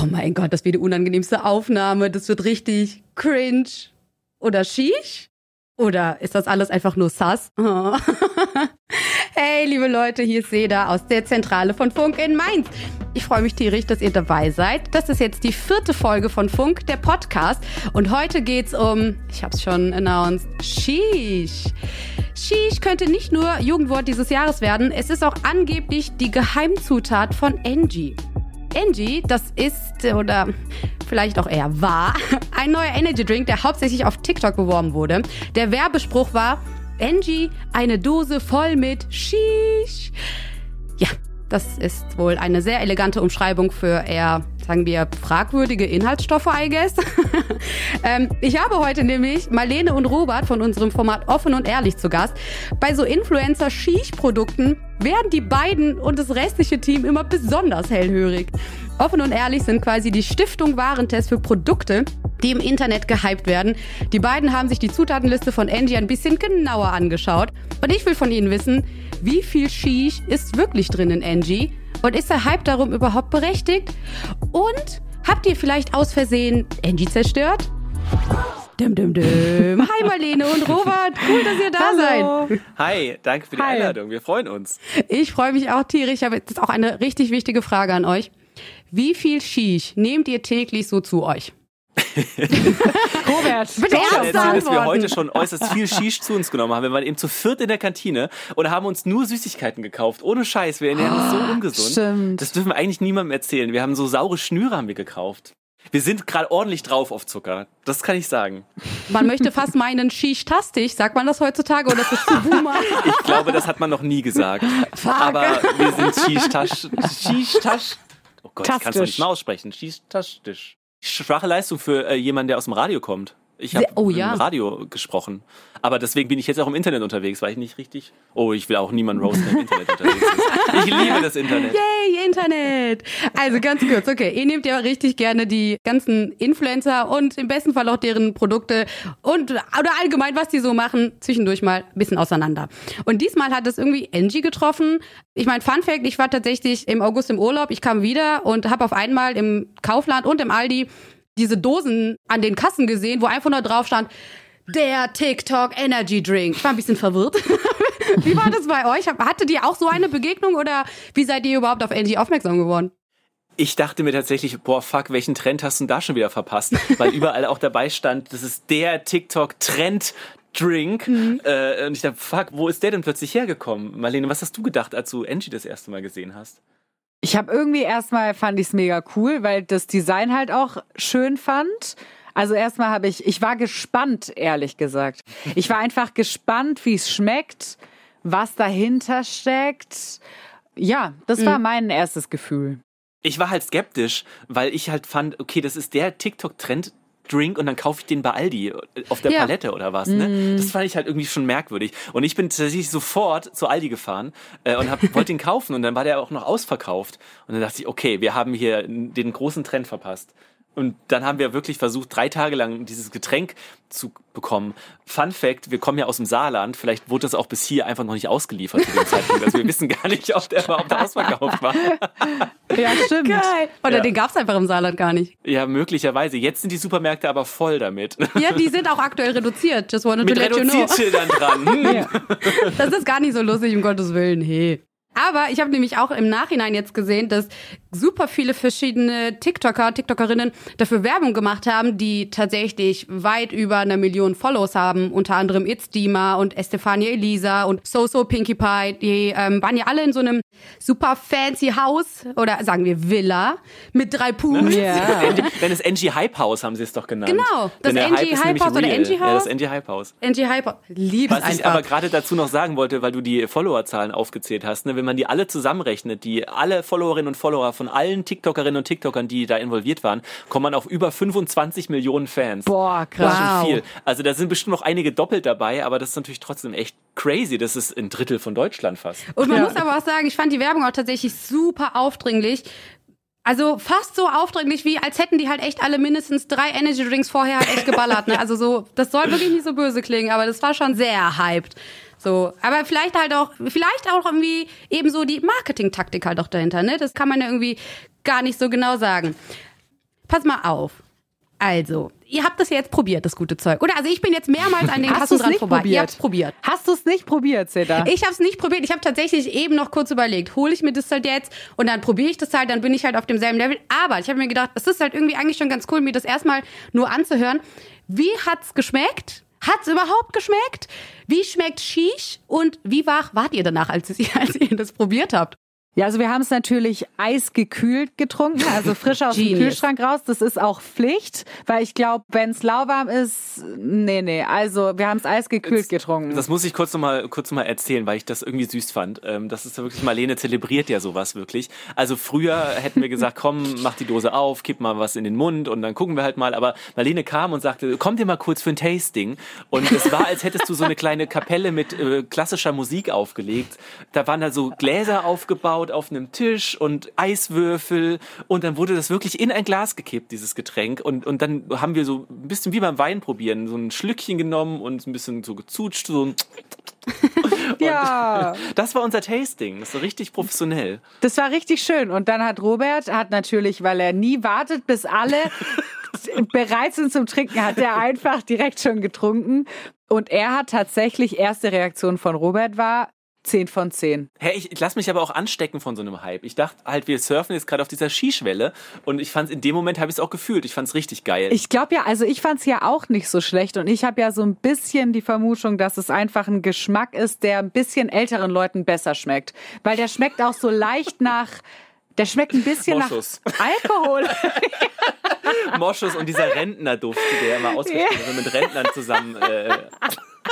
oh mein Gott, das wird die unangenehmste Aufnahme, das wird richtig cringe oder schiech? Oder ist das alles einfach nur sass? Hey, liebe Leute, hier ist Seda aus der Zentrale von Funk in Mainz. Ich freue mich tierisch, dass ihr dabei seid. Das ist jetzt die vierte Folge von Funk, der Podcast. Und heute geht's um, ich habe es schon announced, Sheesh. Sheesh könnte nicht nur Jugendwort dieses Jahres werden, es ist auch angeblich die Geheimzutat von Angie. Angie, das ist oder vielleicht auch eher war ein neuer Energy Drink, der hauptsächlich auf TikTok beworben wurde. Der Werbespruch war Angie, eine Dose voll mit Shish. Ja, das ist wohl eine sehr elegante Umschreibung für eher, sagen wir, fragwürdige Inhaltsstoffe, I guess. ähm, ich habe heute nämlich Marlene und Robert von unserem Format Offen und Ehrlich zu Gast. Bei so Influencer-Shish-Produkten werden die beiden und das restliche Team immer besonders hellhörig. Offen und Ehrlich sind quasi die Stiftung Warentest für Produkte, die im Internet gehypt werden. Die beiden haben sich die Zutatenliste von Angie ein bisschen genauer angeschaut. Und ich will von ihnen wissen, wie viel Shish ist wirklich drin in Angie? Und ist der Hype darum überhaupt berechtigt? Und habt ihr vielleicht aus Versehen Angie zerstört? Dum, dum, dum. Hi Marlene und Robert, cool, dass ihr da Hallo. seid. Hi, danke für die Hi. Einladung. Wir freuen uns. Ich freue mich auch tierisch. Ich habe jetzt auch eine richtig wichtige Frage an euch. Wie viel Shish nehmt ihr täglich so zu euch? Robert, Bitte ernst dass wir heute schon äußerst viel Shish zu uns genommen haben. Wir waren eben zu viert in der Kantine und haben uns nur Süßigkeiten gekauft. Ohne Scheiß, wir ernähren uns so ungesund. stimmt. Das dürfen wir eigentlich niemandem erzählen. Wir haben so saure Schnüre haben wir gekauft. Wir sind gerade ordentlich drauf auf Zucker. Das kann ich sagen. Man möchte fast meinen Shish-tastisch. Sagt man das heutzutage oder ist das zu Boomer? Ich glaube, das hat man noch nie gesagt. Aber wir sind Shish-Tasch. Shish-Tasch. Oh Gott, ich kann es Tastisch. nicht mal aussprechen. Shish-Tastisch. Schwache Leistung für äh, jemanden, der aus dem Radio kommt. Ich habe oh ja. im Radio gesprochen. Aber deswegen bin ich jetzt auch im Internet unterwegs, weil ich nicht richtig. Oh, ich will auch niemanden roasten, der im Internet unterwegs ist. Ich liebe das Internet. Yay, Internet! Also ganz kurz, okay. Ihr nehmt ja richtig gerne die ganzen Influencer und im besten Fall auch deren Produkte und oder allgemein, was die so machen, zwischendurch mal ein bisschen auseinander. Und diesmal hat es irgendwie Angie getroffen. Ich meine, Fun Fact, ich war tatsächlich im August im Urlaub, ich kam wieder und habe auf einmal im Kaufland und im Aldi diese Dosen an den Kassen gesehen, wo einfach nur drauf stand, der TikTok Energy Drink. Ich war ein bisschen verwirrt. wie war das bei euch? Hattet ihr auch so eine Begegnung oder wie seid ihr überhaupt auf Angie aufmerksam geworden? Ich dachte mir tatsächlich, boah, fuck, welchen Trend hast du denn da schon wieder verpasst? Weil überall auch dabei stand, das ist der TikTok-Trend. Drink. Äh, und ich dachte, fuck, wo ist der denn plötzlich hergekommen? Marlene, was hast du gedacht, als du Angie das erste Mal gesehen hast? Ich habe irgendwie erstmal fand ich es mega cool, weil das Design halt auch schön fand. Also erstmal habe ich, ich war gespannt, ehrlich gesagt. Ich war einfach gespannt, wie es schmeckt, was dahinter steckt. Ja, das war mein erstes Gefühl. Ich war halt skeptisch, weil ich halt fand, okay, das ist der TikTok-Trend. Drink und dann kaufe ich den bei Aldi äh, auf der Ja. Palette oder was. Ne? Das fand ich halt irgendwie schon merkwürdig. Und ich bin tatsächlich sofort zu Aldi gefahren äh, und hab, wollte ihn kaufen und dann war der auch noch ausverkauft. Und dann dachte ich, okay, wir haben hier den großen Trend verpasst. Und dann haben wir wirklich versucht, drei Tage lang dieses Getränk zu bekommen. Fun Fact, wir kommen ja aus dem Saarland. Vielleicht wurde das auch bis hier einfach noch nicht ausgeliefert zu dem Zeitpunkt. Also wir wissen gar nicht, ob der überhaupt ausverkauft war. Ja, stimmt. Oder Ja. den gab's einfach im Saarland gar nicht. Ja, möglicherweise. Jetzt sind die Supermärkte aber voll damit. Ja, die sind auch aktuell reduziert. Just wanted Mit to let you know. Reduziertschildern dran. Hm. Das ist gar nicht so lustig, um Gottes Willen. Hey. Aber ich habe nämlich auch im Nachhinein jetzt gesehen, dass super viele verschiedene TikToker, TikTokerinnen dafür Werbung gemacht haben, die tatsächlich weit über eine Million Follows haben. Unter anderem It's Dima und Estefania Elisa und So So Pinkie Pie. Die ähm, waren ja alle in so einem super fancy Haus oder sagen wir Villa mit drei Pools. Ja. Wenn es Angie Hype House haben sie es doch genannt. Genau, das Denn ist Hype nämlich House oder real. Angie Ja, das House? Angie Hype House. Angie Hyper. Lieb's Was ich einfach. aber gerade dazu noch sagen wollte, weil du die Followerzahlen aufgezählt hast, ne, wenn man die alle zusammenrechnet, die alle Followerinnen und Follower von allen TikTokerinnen und TikTokern, die da involviert waren, kommt man auf über 25 Millionen Fans. Boah, Das krass. ist Wow. schon viel. Also da sind bestimmt noch einige doppelt dabei, aber das ist natürlich trotzdem echt crazy. Das ist ein Drittel von Deutschland fast. Und man Ja. muss aber auch sagen, ich fand die Werbung auch tatsächlich super aufdringlich. Also fast so aufdringlich, wie als hätten die halt echt alle mindestens drei Energy Drinks vorher halt echt geballert. Ne? Also so, das soll wirklich nicht so böse klingen, aber das war schon sehr hyped. So, aber vielleicht halt auch, vielleicht auch irgendwie eben so die Marketing-Taktik halt auch dahinter, ne? Das kann man ja irgendwie gar nicht so genau sagen. pass mal auf. Also, ihr habt das ja jetzt probiert, das gute Zeug. Oder? Also ich bin jetzt mehrmals an den Kassen dran vorbei. probiert? Ihr habt's probiert. Hast du es nicht probiert, Seda? Ich habe es nicht probiert. Ich habe tatsächlich eben noch kurz überlegt, hole ich mir das halt jetzt und dann probiere ich das halt, dann bin ich halt auf demselben Level. Aber ich habe mir gedacht, es ist halt irgendwie eigentlich schon ganz cool, mir das erstmal nur anzuhören. Wie hat's geschmeckt? Hat's überhaupt geschmeckt? Wie schmeckt Shish? Und wie wach wart ihr danach, als ihr, als ihr das probiert habt? Ja, also wir haben es natürlich eisgekühlt getrunken, also frisch aus dem. Kühlschrank raus. Das ist auch Pflicht, weil ich glaube, wenn es lauwarm ist, nee, nee. Also wir haben es eisgekühlt getrunken. Das muss ich kurz nochmal kurz noch mal erzählen, weil ich das irgendwie süß fand. Ähm, das ist ja wirklich, Marlene zelebriert ja sowas wirklich. Also früher hätten wir gesagt, komm, mach die Dose auf, kipp mal was in den Mund und dann gucken wir halt mal. Aber Marlene kam und sagte, komm dir mal kurz für ein Tasting. Und es war, als hättest du so eine kleine Kapelle mit äh, klassischer Musik aufgelegt. Da waren da so Gläser aufgebaut auf einem Tisch und Eiswürfel und dann wurde das wirklich in ein Glas gekippt, dieses Getränk. Und, und dann haben wir so ein bisschen wie beim Wein probieren, so ein Schlückchen genommen und ein bisschen so gezutscht, so ein ja, das war unser Tasting. Das war richtig professionell. das war richtig schön. Und dann hat Robert, hat natürlich, weil er nie wartet, bis alle bereit sind zum Trinken, hat er einfach direkt schon getrunken. Und er hat tatsächlich, erste Reaktion von Robert war, 10 von 10. Hey, ich, ich lasse mich aber auch anstecken von so einem Hype. Ich dachte halt, wir surfen jetzt gerade auf dieser Skischwelle und ich fand in dem Moment habe ich es auch gefühlt. Ich fand es richtig geil. Ich glaube ja, also ich fand es ja auch nicht so schlecht und ich habe ja so ein bisschen die Vermutung, dass es einfach ein Geschmack ist, der ein bisschen älteren Leuten besser schmeckt. Weil der schmeckt auch so leicht nach, der schmeckt ein bisschen Moschus. nach Alkohol. Moschus und dieser Rentnerduft, der immer ausgesprochen wird, wenn man mit Rentnern zusammen. Äh,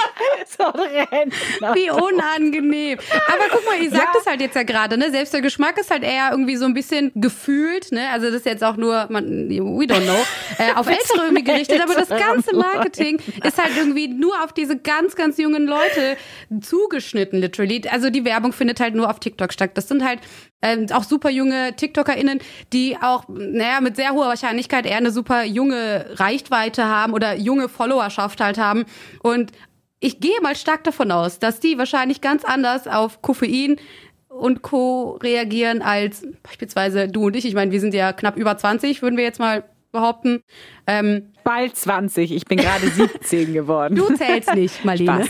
so rennen. Wie unangenehm. Aber guck mal, ihr sagt Ja. es halt jetzt ja gerade, ne? Selbst der Geschmack ist halt eher irgendwie so ein bisschen gefühlt, ne? Also das ist jetzt auch nur, man, we don't know, äh, auf Ältere irgendwie gerichtet, aber das ganze Marketing ist halt irgendwie nur auf diese ganz, ganz jungen Leute zugeschnitten, literally. Also die Werbung findet halt nur auf TikTok statt. Das sind halt ähm, auch super junge TikTokerInnen, die auch, naja, mit sehr hoher Wahrscheinlichkeit eher eine super junge Reichweite haben oder junge Followerschaft halt haben. Und ich gehe mal stark davon aus, dass die wahrscheinlich ganz anders auf Koffein und Co. reagieren als beispielsweise du und ich. Ich meine, wir sind ja knapp über 20, würden wir jetzt mal behaupten. Ähm, Bald 20, ich bin gerade 17 geworden. du zählst nicht, Marlene.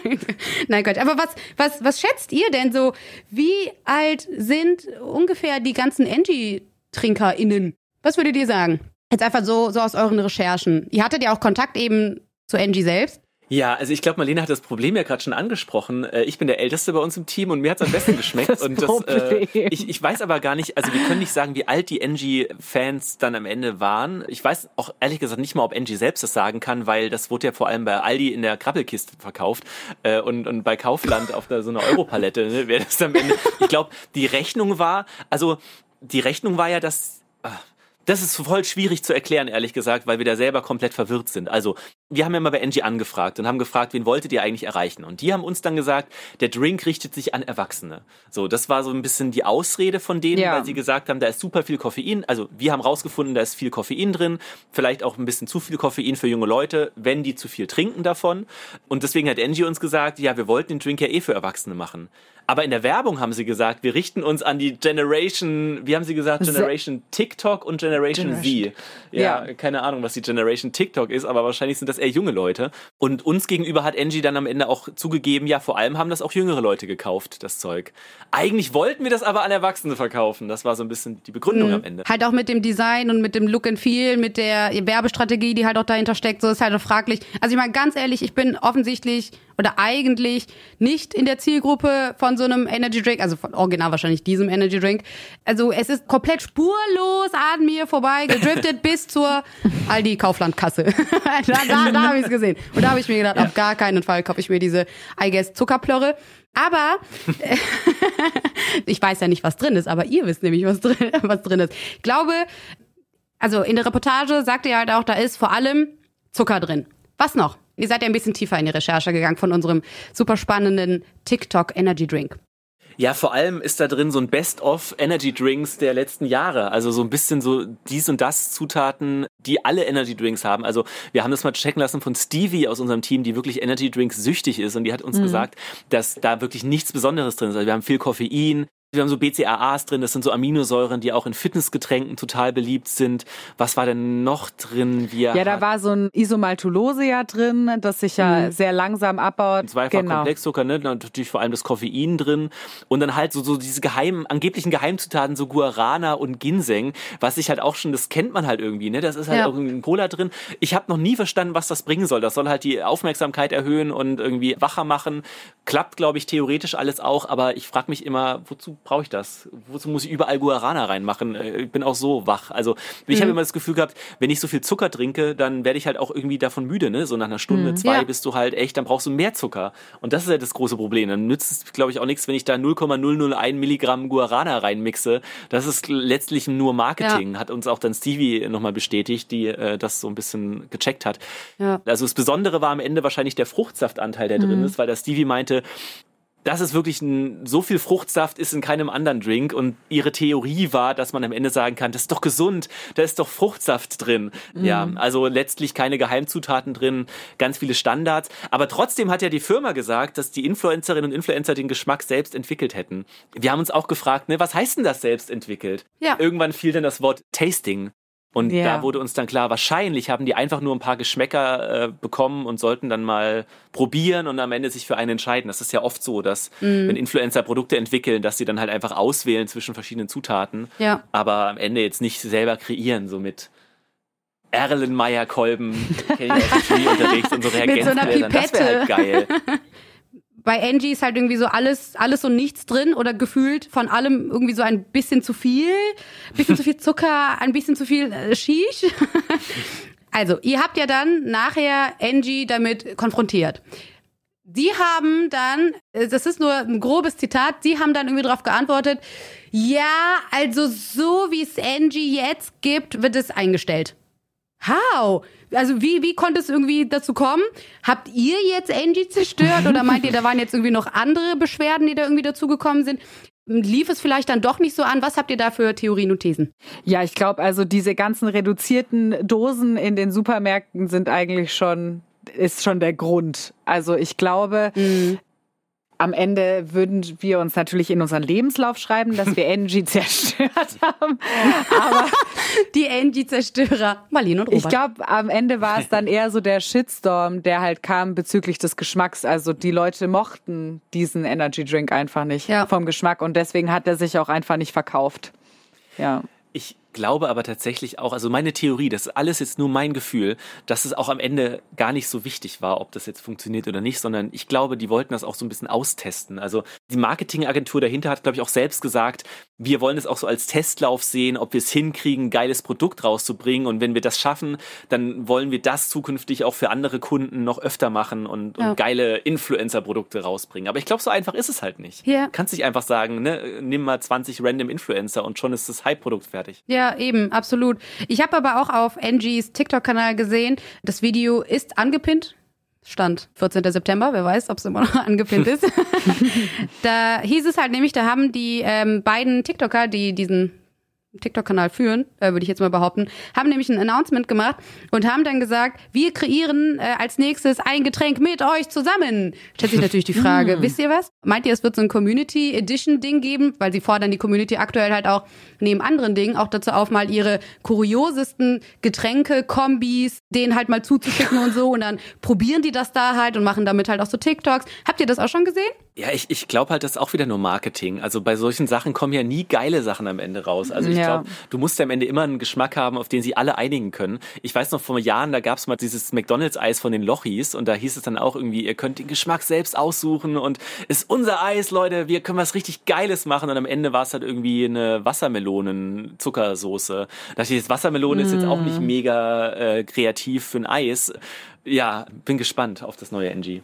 Nein, Gott. Aber was, was, was schätzt ihr denn so? Wie alt sind ungefähr die ganzen Angie-TrinkerInnen? Was würdet ihr sagen? Jetzt einfach so, so aus euren Recherchen. Ihr hattet ja auch Kontakt eben zu Angie selbst. Ja, also ich glaube, Marlene hat das Problem ja gerade schon angesprochen. Äh, Ich bin der Älteste bei uns im Team und mir hat es am besten geschmeckt. Das und das, Problem. äh, ich, ich weiß aber gar nicht, also wir können nicht sagen, wie alt die Angie-Fans dann am Ende waren. Ich weiß auch ehrlich gesagt nicht mal, ob Angie selbst das sagen kann, weil das wurde ja vor allem bei Aldi in der Krabbelkiste verkauft äh, und, und bei Kaufland auf der, so einer Europalette. Ne, wer das am Ende, ich glaube, die Rechnung war, also die Rechnung war ja, dass ah, das ist voll schwierig zu erklären, ehrlich gesagt, weil wir da selber komplett verwirrt sind. Also, wir haben ja mal bei Angie angefragt und haben gefragt, wen wolltet ihr eigentlich erreichen? Und die haben uns dann gesagt, der Drink richtet sich an Erwachsene. So, das war so ein bisschen die Ausrede von denen, Ja. weil sie gesagt haben, da ist super viel Koffein. Also, wir haben rausgefunden, da ist viel Koffein drin. Vielleicht auch ein bisschen zu viel Koffein für junge Leute, wenn die zu viel trinken davon. Und deswegen hat Angie uns gesagt, ja, wir wollten den Drink ja eh für Erwachsene machen. Aber in der Werbung haben sie gesagt, wir richten uns an die Generation, wie haben sie gesagt, Generation TikTok und Generation, Generation. Z. Ja, Ja. keine Ahnung, was die Generation TikTok ist, aber wahrscheinlich sind das eher junge Leute. Und uns gegenüber hat Angie dann am Ende auch zugegeben, ja, vor allem haben das auch jüngere Leute gekauft, das Zeug. Eigentlich wollten wir das aber an Erwachsene verkaufen. Das war so ein bisschen die Begründung am Ende. Halt auch mit dem Design und mit dem Look and Feel, mit der Werbestrategie, die halt auch dahinter steckt, so ist halt auch fraglich. Also ich meine, ganz ehrlich, ich bin offensichtlich oder eigentlich nicht in der Zielgruppe von so einem Energy Drink, also von original wahrscheinlich diesem Energy Drink. Also es ist komplett spurlos an mir vorbei gedriftet bis zur Aldi Kauflandkasse. da da, da habe ich es gesehen. Und da habe ich mir gedacht, auf gar keinen Fall kaufe ich mir diese, I guess, Zuckerplörre. Aber ich weiß ja nicht, was drin ist, aber ihr wisst nämlich, was drin, was drin ist. Ich glaube, also in der Reportage sagt ihr halt auch, da ist vor allem Zucker drin. Was noch? Ihr seid ja ein bisschen tiefer in die Recherche gegangen von unserem super spannenden TikTok Energy Drink. Ja, vor allem ist da drin so ein Best-of Energy Drinks der letzten Jahre. Also so ein bisschen so dies und das Zutaten, die alle Energy Drinks haben. Also wir haben das mal checken lassen von Stevie aus unserem Team, die wirklich Energy Drinks süchtig ist. Und die hat uns gesagt, dass da wirklich nichts Besonderes drin ist. Also wir haben viel Koffein, Wir haben so BCAAs drin, das sind so Aminosäuren, die auch in Fitnessgetränken total beliebt sind. Was war denn noch drin? Wir ja, da war so ein Isomaltulose ja drin, das sich ja mhm. sehr langsam abbaut. Zweifach genau. Komplexzucker, ne? natürlich vor allem das Koffein drin. Und dann halt so, so diese geheimen, angeblichen Geheimzutaten, so Guarana und Ginseng, was ich halt auch schon, das kennt man halt irgendwie, ne? Das ist halt ja. irgendwie ein Cola drin. Ich habe noch nie verstanden, was das bringen soll. Das soll halt die Aufmerksamkeit erhöhen und irgendwie wacher machen. Klappt, glaube ich, theoretisch alles auch, aber ich frage mich immer, wozu brauche ich das? Wozu muss ich überall Guarana reinmachen? Äh, ich bin auch so wach. Also ich mhm. habe immer das Gefühl gehabt, wenn ich so viel Zucker trinke, dann werde ich halt auch irgendwie davon müde. Ne? So nach einer Stunde, mhm. zwei ja. bist du halt echt, dann brauchst du mehr Zucker. Und das ist ja das große Problem. Dann nützt es, glaube ich, auch nichts, wenn ich da 0,001 Milligramm Guarana reinmixe. Das ist letztlich nur Marketing. Ja. Hat uns auch dann Stevie nochmal bestätigt, die äh, das so ein bisschen gecheckt hat. Ja. Also das Besondere war am Ende wahrscheinlich der Fruchtsaftanteil, der mhm. drin ist, weil der Stevie meinte, das ist wirklich ein, so viel Fruchtsaft ist in keinem anderen Drink und ihre Theorie war, dass man am Ende sagen kann, das ist doch gesund, da ist doch Fruchtsaft drin. Mhm. Ja, also letztlich keine Geheimzutaten drin, ganz viele Standards. Aber trotzdem hat ja die Firma gesagt, dass die Influencerinnen und Influencer den Geschmack selbst entwickelt hätten. Wir haben uns auch gefragt, ne, was heißt denn das selbst entwickelt? Ja. Irgendwann fiel dann das Wort Tasting. Und ja. da wurde uns dann klar, wahrscheinlich haben die einfach nur ein paar Geschmäcker äh, bekommen und sollten dann mal probieren und am Ende sich für einen entscheiden. Das ist ja oft so, dass mm. wenn Influencer Produkte entwickeln, dass sie dann halt einfach auswählen zwischen verschiedenen Zutaten, ja. aber am Ende jetzt nicht selber kreieren, so mit Erlenmeyer-Kolben, kenne ich aus dem Chemieunterricht und so Reagenzgläsern. So das wäre halt geil. bei Angie ist halt irgendwie so alles, alles und nichts drin oder gefühlt von allem irgendwie so ein bisschen zu viel, bisschen zu viel Zucker, ein bisschen zu viel äh, Shish. also, ihr habt ja dann nachher Angie damit konfrontiert. Die haben dann, äh, das ist nur ein grobes Zitat, die haben dann irgendwie darauf geantwortet, ja, also so wie es Angie jetzt gibt, wird es eingestellt. How? Also wie, wie konnte es irgendwie dazu kommen? Habt ihr jetzt Angie zerstört oder meint ihr, da waren jetzt irgendwie noch andere Beschwerden, die da irgendwie dazugekommen sind? Lief es vielleicht dann doch nicht so an? Was habt ihr da für Theorien und Thesen? Ja, ich glaube, also diese ganzen reduzierten Dosen in den Supermärkten sind eigentlich schon ist schon der Grund. Also ich glaube, mhm am Ende würden wir uns natürlich in unseren Lebenslauf schreiben, dass wir Angie zerstört haben. Aber die Angie-Zerstörer, Marlene und Robert. Ich glaube, am Ende war es dann eher so der Shitstorm, der halt kam bezüglich des Geschmacks. Also die Leute mochten diesen Energy Drink einfach nicht ja. vom Geschmack und deswegen hat er sich auch einfach nicht verkauft. Ja. Ich glaube aber tatsächlich auch, also meine Theorie, das ist alles jetzt nur mein Gefühl, dass es auch am Ende gar nicht so wichtig war, ob das jetzt funktioniert oder nicht, sondern ich glaube, die wollten das auch so ein bisschen austesten. Also die Marketingagentur dahinter hat, glaube ich, auch selbst gesagt, wir wollen es auch so als Testlauf sehen, ob wir es hinkriegen, ein geiles Produkt rauszubringen. Und wenn wir das schaffen, dann wollen wir das zukünftig auch für andere Kunden noch öfter machen und, ja. und geile Influencer-Produkte rausbringen. Aber ich glaube, so einfach ist es halt nicht. Ja. Kannst nicht einfach sagen, ne, nimm mal 20 random Influencer und schon ist das Hype-Produkt fertig. Ja, ja, eben, absolut. Ich habe aber auch auf Angies TikTok-Kanal gesehen, das Video ist angepinnt. Stand 14. September, wer weiß, ob es immer noch angepinnt ist. da hieß es halt nämlich, da haben die ähm, beiden TikToker, die diesen TikTok-Kanal führen, äh, würde ich jetzt mal behaupten, haben nämlich ein Announcement gemacht und haben dann gesagt, wir kreieren äh, als nächstes ein Getränk mit euch zusammen. Stellt sich natürlich die Frage, hm. wisst ihr was? Meint ihr, es wird so ein Community Edition Ding geben? Weil sie fordern die Community aktuell halt auch neben anderen Dingen auch dazu auf, mal ihre kuriosesten Getränke, Kombis, denen halt mal zuzuschicken und so und dann probieren die das da halt und machen damit halt auch so TikToks. Habt ihr das auch schon gesehen? Ja, ich, ich glaube halt, das ist auch wieder nur Marketing. Also bei solchen Sachen kommen ja nie geile Sachen am Ende raus. Also ich ja. glaube, du musst ja am Ende immer einen Geschmack haben, auf den sie alle einigen können. Ich weiß noch vor Jahren, da gab es mal dieses McDonalds-Eis von den Lochis und da hieß es dann auch irgendwie, ihr könnt den Geschmack selbst aussuchen und ist unser Eis, Leute, wir können was richtig Geiles machen und am Ende war es halt irgendwie eine Wassermelonen-Zuckersoße. Da dachte ich, jetzt Wassermelone mm. ist jetzt auch nicht mm. mega äh, kreativ für ein Eis. Ja, bin gespannt auf das neue NG.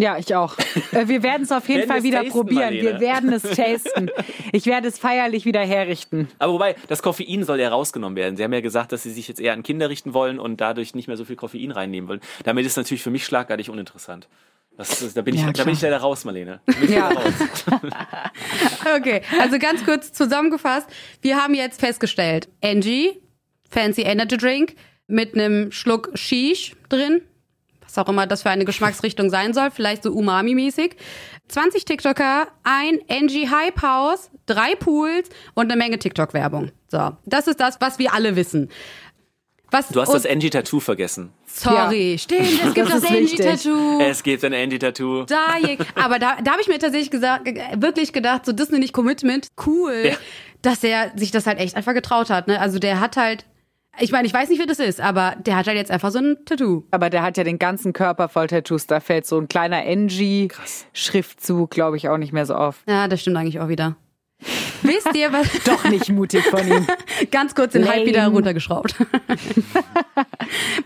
Ja, ich auch. Äh, wir werden es auf jeden Fall wieder tasten, probieren. Marlene. Wir werden es tasten. Ich werde es feierlich wieder herrichten. Aber wobei, das Koffein soll ja rausgenommen werden. Sie haben ja gesagt, dass Sie sich jetzt eher an Kinder richten wollen und dadurch nicht mehr so viel Koffein reinnehmen wollen. Damit ist es natürlich für mich schlagartig uninteressant. Ist, da, bin ich, ja, da bin ich leider raus, Marlene. ja. Raus. okay, also ganz kurz zusammengefasst. Wir haben jetzt festgestellt, Angie, Fancy Energy Drink mit einem Schluck Shish drin, was auch immer das für eine Geschmacksrichtung sein soll, vielleicht so Umami-mäßig. 20 TikToker, ein NG Hype House, drei Pools und eine Menge TikTok-Werbung. So, das ist das, was wir alle wissen. Was, Du hast das Angie-Tattoo vergessen. Sorry, stimmt, es gibt Das das. Angie-Tattoo. Es gibt ein Angie-Tattoo. Da, je- aber da, da habe ich mir tatsächlich gesagt, wirklich gedacht, so Disney nicht Commitment, cool, Ja. dass er sich das halt echt einfach getraut hat. Ne? Also der hat halt, ich meine, ich weiß nicht, wie das ist, aber der hat halt jetzt einfach so ein Tattoo. Aber der hat ja den ganzen Körper voll Tattoos. Da fällt so ein kleiner NG-Schriftzug, glaube ich, auch nicht mehr so auf. Ja, das stimmt eigentlich auch wieder. Wisst ihr, was? Doch nicht mutig von ihm. Ganz kurz den Hype wieder runtergeschraubt.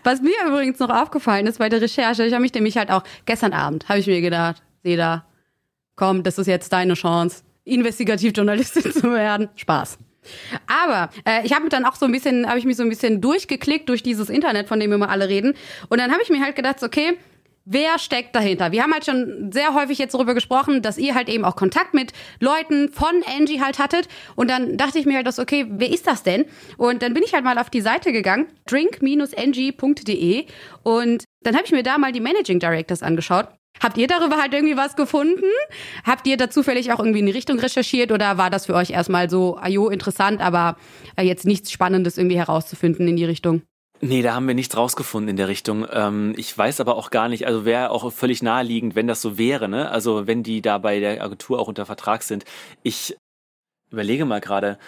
was mir übrigens noch aufgefallen ist bei der Recherche, ich habe mich nämlich halt auch gestern Abend, habe ich mir gedacht, Seda, komm, das ist jetzt deine Chance, Investigativjournalistin zu werden. Spaß. Aber äh, ich habe dann auch so ein bisschen, habe ich mich so ein bisschen durchgeklickt durch dieses Internet, von dem wir immer alle reden. Und dann habe ich mir halt gedacht, okay, wer steckt dahinter? Wir haben halt schon sehr häufig jetzt darüber gesprochen, dass ihr halt eben auch Kontakt mit Leuten von Angie halt hattet. Und dann dachte ich mir halt, das, okay, wer ist das denn? Und dann bin ich halt mal auf die Seite gegangen, drink-ng.de. Und dann habe ich mir da mal die Managing Directors angeschaut. Habt ihr darüber halt irgendwie was gefunden? Habt ihr da zufällig auch irgendwie in die Richtung recherchiert oder war das für euch erstmal so, ajo, interessant, aber äh, jetzt nichts Spannendes irgendwie herauszufinden in die Richtung? Nee, da haben wir nichts rausgefunden in der Richtung. Ähm, ich weiß aber auch gar nicht, also wäre auch völlig naheliegend, wenn das so wäre, ne? Also wenn die da bei der Agentur auch unter Vertrag sind. Ich überlege mal gerade.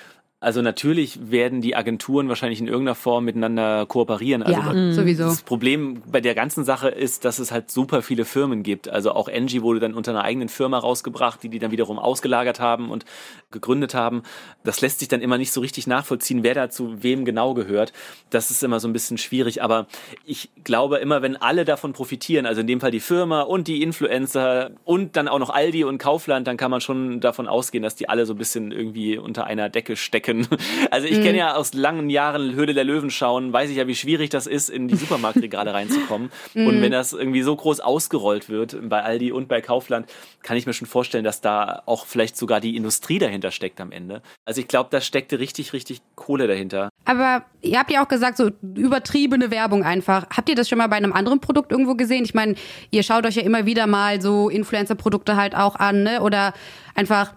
Also natürlich werden die Agenturen wahrscheinlich in irgendeiner Form miteinander kooperieren. Also ja, sowieso. Das Problem bei der ganzen Sache ist, dass es halt super viele Firmen gibt. Also auch Engie wurde dann unter einer eigenen Firma rausgebracht, die die dann wiederum ausgelagert haben und gegründet haben. Das lässt sich dann immer nicht so richtig nachvollziehen, wer da zu wem genau gehört. Das ist immer so ein bisschen schwierig. Aber ich glaube immer, wenn alle davon profitieren, also in dem Fall die Firma und die Influencer und dann auch noch Aldi und Kaufland, dann kann man schon davon ausgehen, dass die alle so ein bisschen irgendwie unter einer Decke stecken. Also ich kenne ja aus langen Jahren Höhle der Löwen schauen, weiß ich ja, wie schwierig das ist, in die Supermarktregale reinzukommen. Und wenn das irgendwie so groß ausgerollt wird bei Aldi und bei Kaufland, kann ich mir schon vorstellen, dass da auch vielleicht sogar die Industrie dahinter steckt am Ende. Also ich glaube, da steckte richtig, richtig Kohle dahinter. Aber ihr habt ja auch gesagt, so übertriebene Werbung einfach. Habt ihr das schon mal bei einem anderen Produkt irgendwo gesehen? Ich meine, ihr schaut euch ja immer wieder mal so Influencer-Produkte halt auch an, ne? Oder einfach,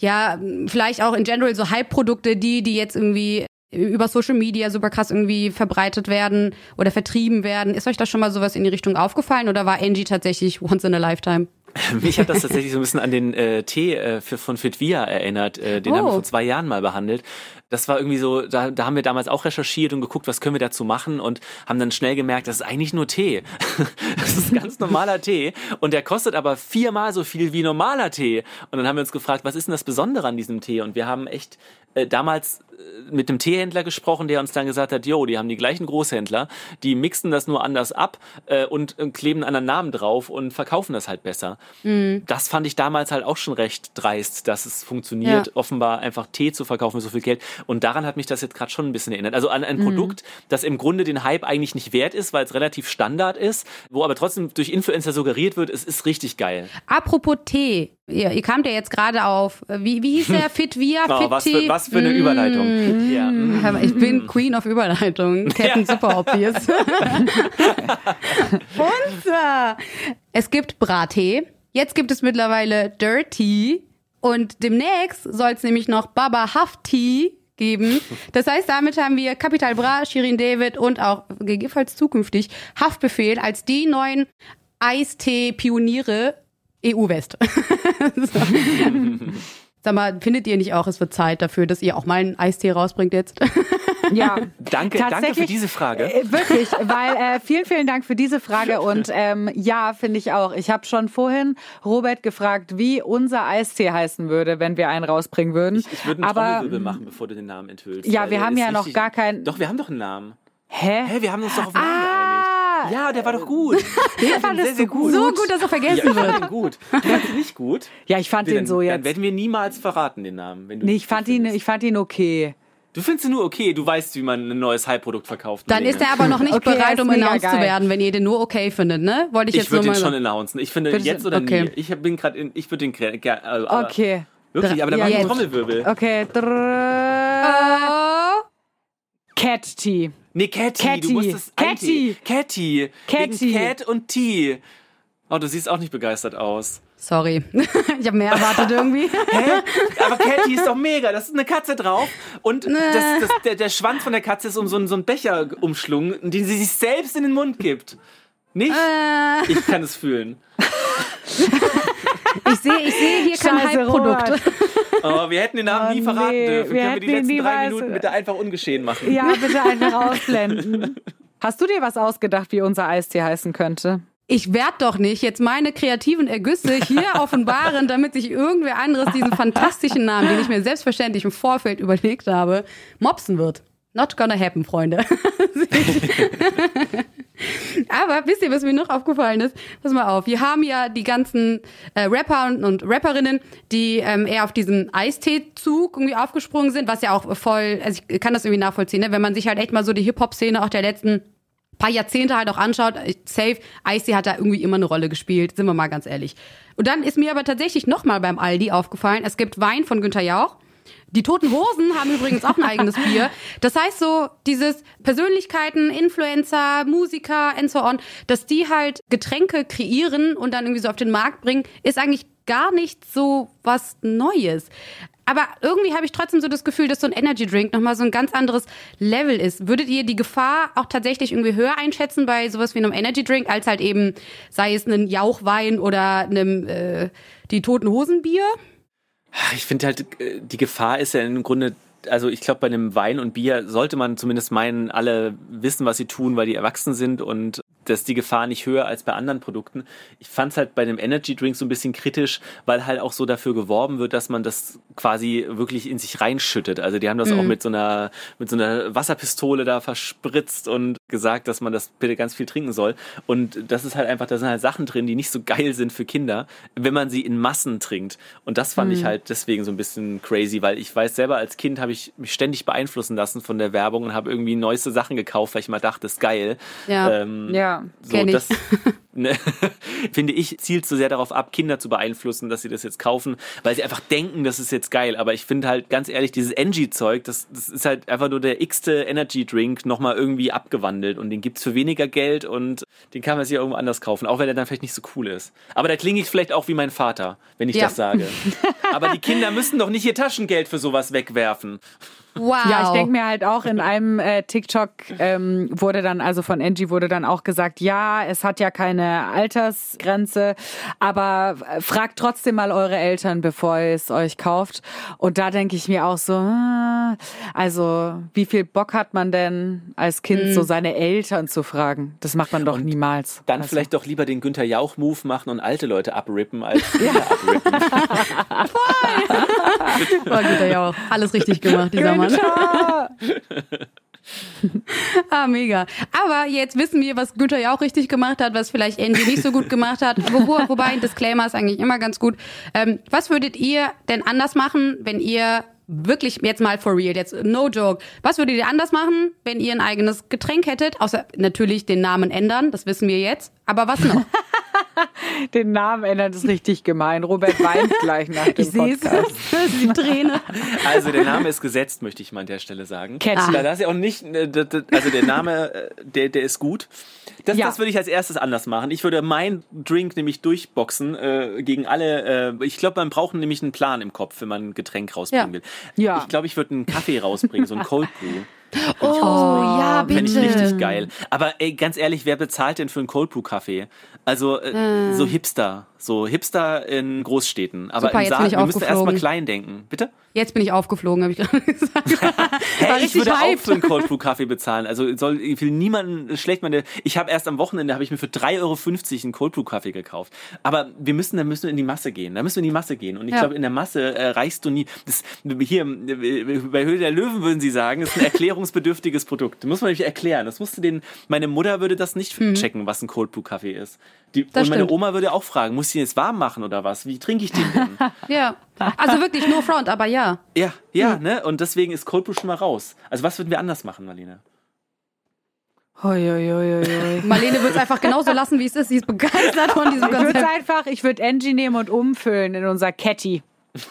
ja, vielleicht auch in general so Hype-Produkte, die, die jetzt irgendwie über Social Media super krass irgendwie verbreitet werden oder vertrieben werden. Ist euch da schon mal sowas in die Richtung aufgefallen oder war Angie tatsächlich once in a lifetime? Mich hat das tatsächlich so ein bisschen an den äh, Tee äh, für, von Fitvia erinnert. Äh, den Oh. haben wir vor zwei Jahren mal behandelt. Das war irgendwie so, da, da haben wir damals auch recherchiert und geguckt, was können wir dazu machen und haben dann schnell gemerkt, das ist eigentlich nur Tee. das ist ganz normaler Tee und der kostet aber viermal so viel wie normaler Tee. Und dann haben wir uns gefragt, was ist denn das Besondere an diesem Tee? Und wir haben echt äh, damals äh, mit dem Teehändler gesprochen, der uns dann gesagt hat, jo, die haben die gleichen Großhändler, die mixen das nur anders ab äh, und äh, kleben einen anderen Namen drauf und verkaufen das halt besser. Das fand ich damals halt auch schon recht dreist, dass es funktioniert, Ja. offenbar einfach Tee zu verkaufen mit so viel Geld. Und daran hat mich das jetzt gerade schon ein bisschen erinnert. Also an ein Produkt, das im Grunde den Hype eigentlich nicht wert ist, weil es relativ Standard ist, wo aber trotzdem durch Influencer suggeriert wird, es ist richtig geil. Apropos Tee, ihr, ihr kamt ja jetzt gerade auf, äh, wie, wie hieß der? Fit Via? Oh, Fit was, für, was für eine Überleitung. Ja. mm. Ich bin Queen of Überleitung. Captain Super Obvious. Und äh, es gibt Brattee. Jetzt gibt es mittlerweile Dirty. Und demnächst soll es nämlich noch Baba Hafti geben. Das heißt, damit haben wir Capital Bra, Shirin David und auch gegebenenfalls zukünftig Haftbefehl als die neuen Eistee-Pioniere EU-West. so. Sag mal, findet ihr nicht auch, es wird Zeit dafür, dass ihr auch mal einen Eistee rausbringt jetzt? Ja. Danke, danke für diese Frage. Äh, wirklich, weil äh, vielen, vielen Dank für diese Frage und ähm, ja, finde ich auch. Ich habe schon vorhin Robert gefragt, wie unser Eistee heißen würde, wenn wir einen rausbringen würden. Ich, ich würde einen Aber Trommelwirbel machen, bevor du den Namen enthüllst. Ja, wir der haben ja noch richtig- gar keinen- Doch, wir haben doch einen Namen. hä? Hä, wir haben uns doch auf einen Namen Ah, geeinigt. Ja, der war doch gut. Den fandest du gut? So gut, dass er vergessen Ja, ich wird. fand den gut. Du fandst ihn nicht gut? Ja, ich fand den dann, so Dann jetzt. werden wir niemals verraten, den Namen. Wenn du Nee, ich fand ihn, findest. ich fand ihn okay. Du findest ihn nur okay, du weißt, wie man ein neues Hype-Produkt verkauft. Dann ist er aber noch nicht Okay, er bereit, um announced zu werden, wenn ihr den nur okay findet, ne? Wollte ich, Ich jetzt nur würde mal ihn schon announcen. Ich finde, du- jetzt oder okay. nie. Ich bin gerade in, ich würde den äh, aber- Okay. Wirklich, aber dann Ja, ich einen jetzt. Trommelwirbel. Okay. Drrrr. Oh. Cat Tea. Nee, Catty. Catty. Du musstest Catty. Catty. Catty. Wegen Cat und T. Oh, du siehst auch nicht begeistert aus. Sorry. ich habe mehr erwartet irgendwie. Hä? Aber Catty ist doch mega. Da ist eine Katze drauf. Und das, das, der, der Schwanz von der Katze ist um so, einen- so einen Becher umschlungen, den sie sich selbst in den Mund gibt. Nicht? Äh, Ich kann es fühlen. ich sehe ich sehe hier kein. Robert. Oh, wir hätten den Namen Oh, nie verraten nee, dürfen. wir Können wir die letzten drei Minuten bitte einfach ungeschehen machen? Ja, bitte einfach ausblenden. Hast du dir was ausgedacht, wie unser Eistee heißen könnte? Ich werde doch nicht jetzt meine kreativen Ergüsse hier offenbaren, damit sich irgendwer anderes diesen fantastischen Namen, den ich mir selbstverständlich im Vorfeld überlegt habe, mopsen wird. Not gonna happen, Freunde. Aber wisst ihr, was mir noch aufgefallen ist? Pass mal auf, wir haben ja die ganzen äh, Rapper und, und Rapperinnen, die ähm, eher auf diesen Eistee-Zug irgendwie aufgesprungen sind, was ja auch voll, also ich kann das irgendwie nachvollziehen, ne? wenn man sich halt echt mal so die Hip-Hop-Szene auch der letzten paar Jahrzehnte halt auch anschaut, äh, safe, Icy hat da irgendwie immer eine Rolle gespielt, sind wir mal ganz ehrlich. Und dann ist mir aber tatsächlich nochmal beim Aldi aufgefallen, es gibt Wein von Günther Jauch. Die Toten Hosen haben übrigens auch ein eigenes Bier. Das heißt so, dieses Persönlichkeiten, Influencer, Musiker and so on, dass die halt Getränke kreieren und dann irgendwie so auf den Markt bringen, ist eigentlich gar nicht so was Neues. Aber irgendwie habe ich trotzdem so das Gefühl, dass so ein Energy Drink nochmal so ein ganz anderes Level ist. Würdet ihr die Gefahr auch tatsächlich irgendwie höher einschätzen bei sowas wie einem Energy Drink, als halt eben, sei es einen Jauchwein oder einem äh, die Toten Hosen Bier? Ich finde halt, äh, die Gefahr ist ja im Grunde, also ich glaube, bei einem Wein und Bier sollte man zumindest meinen, alle wissen, was sie tun, weil die erwachsen sind und dass die Gefahr nicht höher als bei anderen Produkten. Ich fand es halt bei dem Energy Drink so ein bisschen kritisch, weil halt auch so dafür geworben wird, dass man das quasi wirklich in sich reinschüttet. Also die haben das auch mit so einer mit so einer Wasserpistole da verspritzt und gesagt, dass man das bitte ganz viel trinken soll. Und das ist halt einfach, da sind halt Sachen drin, die nicht so geil sind für Kinder, wenn man sie in Massen trinkt. Und das fand ich halt deswegen so ein bisschen crazy, weil ich weiß selber, als Kind habe ich mich ständig beeinflussen lassen von der Werbung und habe irgendwie neueste Sachen gekauft, weil ich mal dachte, das ist geil. Ja. Ähm, Ja. So, Kenn ich. das ne, finde ich, zielt so sehr darauf ab, Kinder zu beeinflussen, dass sie das jetzt kaufen, weil sie einfach denken, das ist jetzt geil. Aber ich finde halt ganz ehrlich, dieses Engie-Zeug, das, das ist halt einfach nur der x-te Energy-Drink nochmal irgendwie abgewandelt und den gibt's für weniger Geld und den kann man sich irgendwo anders kaufen, auch wenn er dann vielleicht nicht so cool ist. Aber da klinge ich vielleicht auch wie mein Vater, wenn ich Ja. das sage. Aber die Kinder müssen doch nicht ihr Taschengeld für sowas wegwerfen. Wow. Ja, ich denke mir halt auch, in einem äh, TikTok ähm, wurde dann, also von Angie wurde dann auch gesagt, ja, es hat ja keine Altersgrenze, aber äh, fragt trotzdem mal eure Eltern, bevor ihr es euch kauft. Und da denke ich mir auch so, ah, also wie viel Bock hat man denn als Kind so seine Eltern zu fragen? Das macht man doch niemals. Dann also. vielleicht doch lieber den Günther Jauch-Move machen und alte Leute abrippen, als Kinder abrippen. War gut, ja auch. Alles richtig gemacht, dieser Mann. Günther! Ah, mega. Aber jetzt wissen wir, was Günther ja auch richtig gemacht hat, was vielleicht Angie nicht so gut gemacht hat. Wo, wo, wobei ein Disclaimer ist eigentlich immer ganz gut. Ähm, was würdet ihr denn anders machen, wenn ihr wirklich jetzt mal for real, jetzt no joke. Was würdet ihr anders machen, wenn ihr ein eigenes Getränk hättet? Außer natürlich den Namen ändern, das wissen wir jetzt. Aber was noch? Den Namen ändern ist richtig gemein. Robert weint gleich nach dem Ich sehe es. Podcast. Die Träne. Also der Name ist gesetzt, möchte ich mal an der Stelle sagen. Catchy. Da das ja auch nicht, äh, also der Name, äh, der, der ist gut. Das, Ja. das würde ich als erstes anders machen. Ich würde meinen Drink nämlich durchboxen äh, gegen alle. Äh, ich glaube, man braucht nämlich einen Plan im Kopf, wenn man ein Getränk rausbringen Ja. will. Ja. Ich glaube, ich würde einen Kaffee rausbringen, so einen Cold Brew. Oh, ja, bitte. Finde ich richtig geil. Aber ey, ganz ehrlich, wer bezahlt denn für einen Cold Brew Kaffee? Also äh, so Hipster, so Hipster in Großstädten. Aber Super, im jetzt bin Saal, ich wir müssen erstmal klein denken. Bitte? Jetzt bin ich aufgeflogen, habe ich gerade gesagt. Hey, ich würde auch hyped. für einen Cold Brew Kaffee bezahlen. Also soll, ich will niemanden schlecht meine. Ich habe erst am Wochenende habe ich mir für 3,50 Euro einen Cold Brew Kaffee gekauft. Aber wir müssen, da müssen wir in die Masse gehen. Da müssen wir in die Masse gehen. Und ich Ja. glaube, in der Masse äh, reichst du nie. Das, hier äh, bei Höhle der Löwen würden sie sagen, ist ein erklärungsbedürftiges Produkt. Das muss man nämlich erklären. Das musste den. Meine Mutter würde das nicht checken, was ein Cold Brew Kaffee ist. Die, und meine stimmt. Oma würde auch fragen, muss ich den jetzt warm machen oder was? Wie trinke ich den denn? Ja. Also wirklich, no front, aber ja. ja, ja, ne? Und deswegen ist Cold Brew schon mal raus. Also was würden wir anders machen, Marlene? Hoi, hoi, hoi, hoi. Marlene wird es einfach genauso lassen, wie es ist. Sie ist begeistert von diesem Ich würde Konzept. einfach, ich würde Angie nehmen und umfüllen in unser Catty.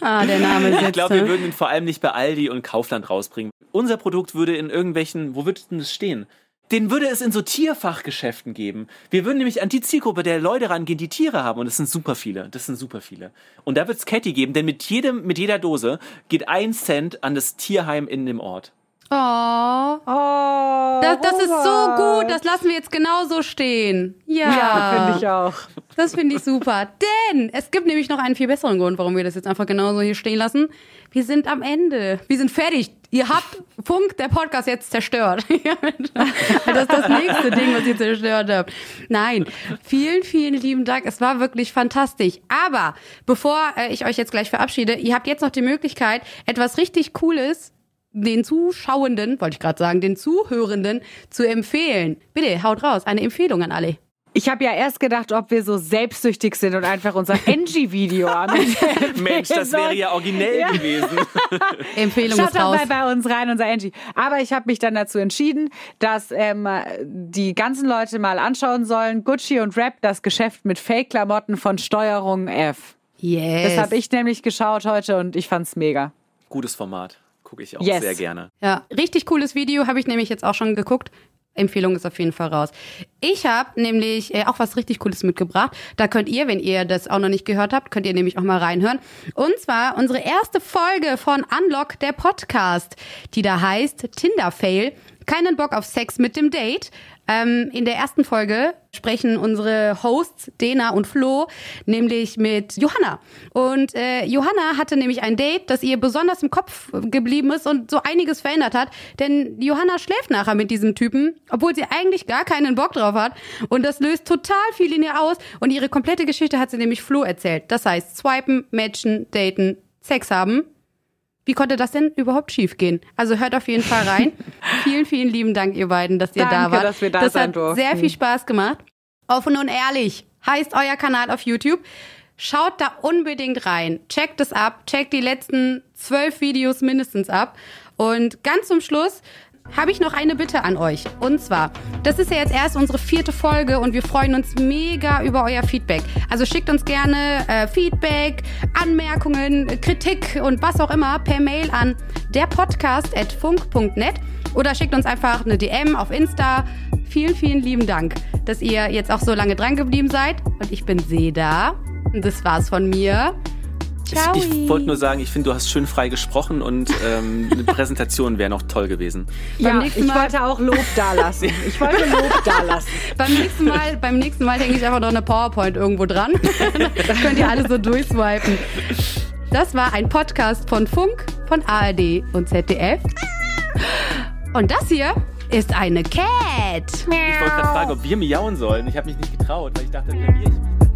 ah, der Name sitzt. Ich glaube, wir ne? würden ihn vor allem nicht bei Aldi und Kaufland rausbringen. Unser Produkt würde in irgendwelchen, wo würde denn das stehen? Den würde es in so Tierfachgeschäften geben. Wir würden nämlich an die Zielgruppe der Leute rangehen, die Tiere haben. Und das sind super viele. Das sind super viele. Und da wird es Catty geben, denn mit jedem, mit jeder Dose geht ein Cent an das Tierheim in dem Ort. Oh, Oh, das, das ist so gut. Das lassen wir jetzt genau so stehen. Ja, Ja, finde ich auch. Das finde ich super. Denn es gibt nämlich noch einen viel besseren Grund, warum wir das jetzt einfach genauso hier stehen lassen. Wir sind am Ende. Wir sind fertig. Ihr habt Funk, der Podcast jetzt zerstört. das ist das nächste Ding, was ihr zerstört habt. Nein, vielen, vielen lieben Dank. Es war wirklich fantastisch. Aber bevor äh, ich euch jetzt gleich verabschiede, ihr habt jetzt noch die Möglichkeit, etwas richtig Cooles den Zuschauenden, wollte ich gerade sagen, den Zuhörenden zu empfehlen. Bitte, haut raus. Eine Empfehlung an alle. Ich habe ja erst gedacht, ob wir so selbstsüchtig sind und einfach unser Angie-Video Ende Mensch, das wäre ja originell Ja. gewesen. Empfehlung Schaut ist doch raus. mal bei uns rein, unser Angie. Aber ich habe mich dann dazu entschieden, dass ähm, die ganzen Leute mal anschauen sollen, Gucci und Rap, das Geschäft mit Fake-Klamotten von Steuerung F. Yes. Das habe ich nämlich geschaut heute und ich fand's mega. Gutes Format. Gucke ich auch Yes. sehr gerne. Ja, richtig cooles Video, habe ich nämlich jetzt auch schon geguckt. Empfehlung ist auf jeden Fall raus. Ich habe nämlich äh, auch was richtig Cooles mitgebracht. Da könnt ihr, wenn ihr das auch noch nicht gehört habt, könnt ihr nämlich auch mal reinhören. Und zwar unsere erste Folge von Unlock, der Podcast, die da heißt Tinder Fail. Keinen Bock auf Sex mit dem Date. Ähm, in der ersten Folge sprechen unsere Hosts Dena und Flo nämlich mit Johanna. Und äh, Johanna hatte nämlich ein Date, das ihr besonders im Kopf geblieben ist und so einiges verändert hat. Denn Johanna schläft nachher mit diesem Typen, obwohl sie eigentlich gar keinen Bock drauf hat. Und das löst total viel in ihr aus. Und ihre komplette Geschichte hat sie nämlich Flo erzählt. Das heißt, swipen, matchen, daten, Sex haben. Wie konnte das denn überhaupt schiefgehen? Also hört auf jeden Fall rein. vielen, vielen lieben Dank, ihr beiden, dass ihr da Danke, wart. dass wir da das sein hat durften. sehr viel Spaß gemacht. Offen und ehrlich heißt euer Kanal auf YouTube. Schaut da unbedingt rein. Checkt es ab. Checkt die letzten zwölf Videos mindestens ab. Und ganz zum Schluss habe ich noch eine Bitte an euch. Und zwar, das ist ja jetzt erst unsere vierte Folge und wir freuen uns mega über euer Feedback. Also schickt uns gerne äh, Feedback, Anmerkungen, Kritik und was auch immer per Mail an derpodcast.funk.net oder schickt uns einfach eine DM auf Insta. Vielen, vielen lieben Dank, dass ihr jetzt auch so lange dran geblieben seid. Und ich bin Seda. Und das war's von mir. Ciao. Ich, ich wollte nur sagen, ich finde, du hast schön frei gesprochen und ähm, eine Präsentation wäre noch toll gewesen. Beim ja, nächsten ich Mal- wollte auch Lob dalassen. Ich wollte Lob dalassen. Beim nächsten Mal, beim nächsten Mal hänge ich einfach noch eine PowerPoint irgendwo dran. Dann könnt ihr alle so durchswipen. Das war ein Podcast von Funk, von ARD und ZDF. Und das hier ist eine Cat. Ich wollte gerade fragen, ob wir miauen sollen. Ich habe mich nicht getraut, weil ich dachte, wir ich